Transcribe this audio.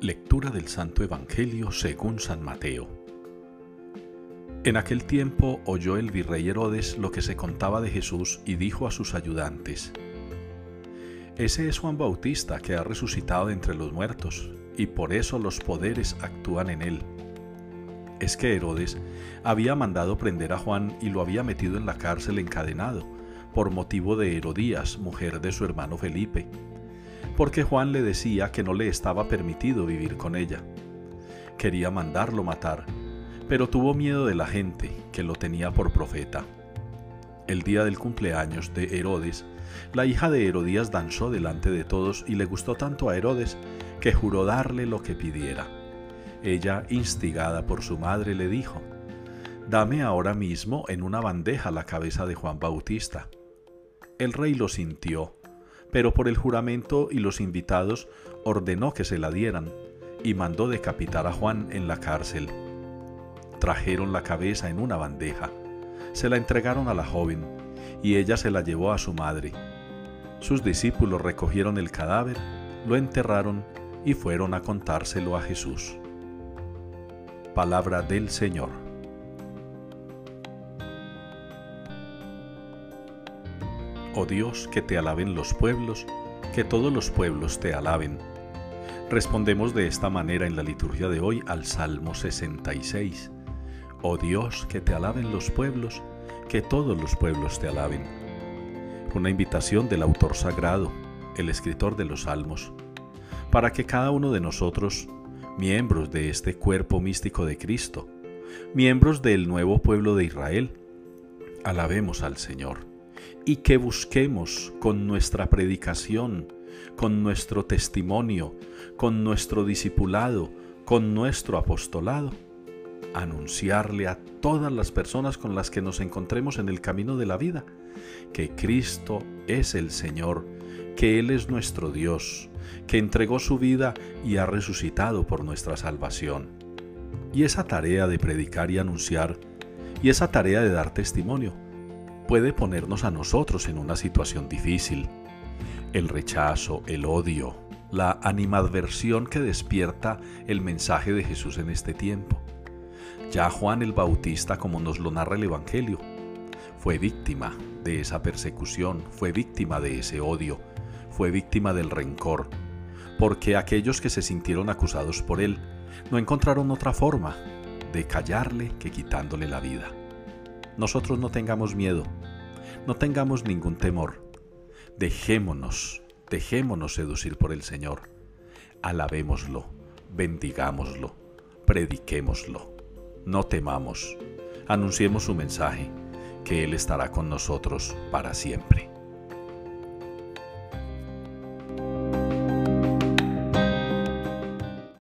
Lectura del Santo Evangelio según San Mateo. En aquel tiempo oyó el virrey Herodes lo que se contaba de Jesús y dijo a sus ayudantes, Ese es Juan Bautista que ha resucitado entre los muertos, y por eso los poderes actúan en él. Es que Herodes había mandado prender a Juan y lo había metido en la cárcel encadenado, por motivo de Herodías, mujer de su hermano Felipe porque Juan le decía que no le estaba permitido vivir con ella. Quería mandarlo matar, pero tuvo miedo de la gente que lo tenía por profeta. El día del cumpleaños de Herodes, la hija de Herodías danzó delante de todos y le gustó tanto a Herodes que juró darle lo que pidiera. Ella, instigada por su madre, le dijo, Dame ahora mismo en una bandeja la cabeza de Juan Bautista. El rey lo sintió pero por el juramento y los invitados ordenó que se la dieran y mandó decapitar a Juan en la cárcel. Trajeron la cabeza en una bandeja, se la entregaron a la joven y ella se la llevó a su madre. Sus discípulos recogieron el cadáver, lo enterraron y fueron a contárselo a Jesús. Palabra del Señor. Oh Dios, que te alaben los pueblos, que todos los pueblos te alaben. Respondemos de esta manera en la liturgia de hoy al Salmo 66. Oh Dios, que te alaben los pueblos, que todos los pueblos te alaben. Una invitación del autor sagrado, el escritor de los Salmos, para que cada uno de nosotros, miembros de este cuerpo místico de Cristo, miembros del nuevo pueblo de Israel, alabemos al Señor y que busquemos con nuestra predicación, con nuestro testimonio, con nuestro discipulado, con nuestro apostolado, anunciarle a todas las personas con las que nos encontremos en el camino de la vida que Cristo es el Señor, que Él es nuestro Dios, que entregó su vida y ha resucitado por nuestra salvación. Y esa tarea de predicar y anunciar, y esa tarea de dar testimonio, puede ponernos a nosotros en una situación difícil. El rechazo, el odio, la animadversión que despierta el mensaje de Jesús en este tiempo. Ya Juan el Bautista, como nos lo narra el Evangelio, fue víctima de esa persecución, fue víctima de ese odio, fue víctima del rencor, porque aquellos que se sintieron acusados por él no encontraron otra forma de callarle que quitándole la vida nosotros no tengamos miedo, no tengamos ningún temor. Dejémonos, dejémonos seducir por el Señor. Alabémoslo, bendigámoslo, prediquémoslo. No temamos, anunciemos su mensaje, que Él estará con nosotros para siempre.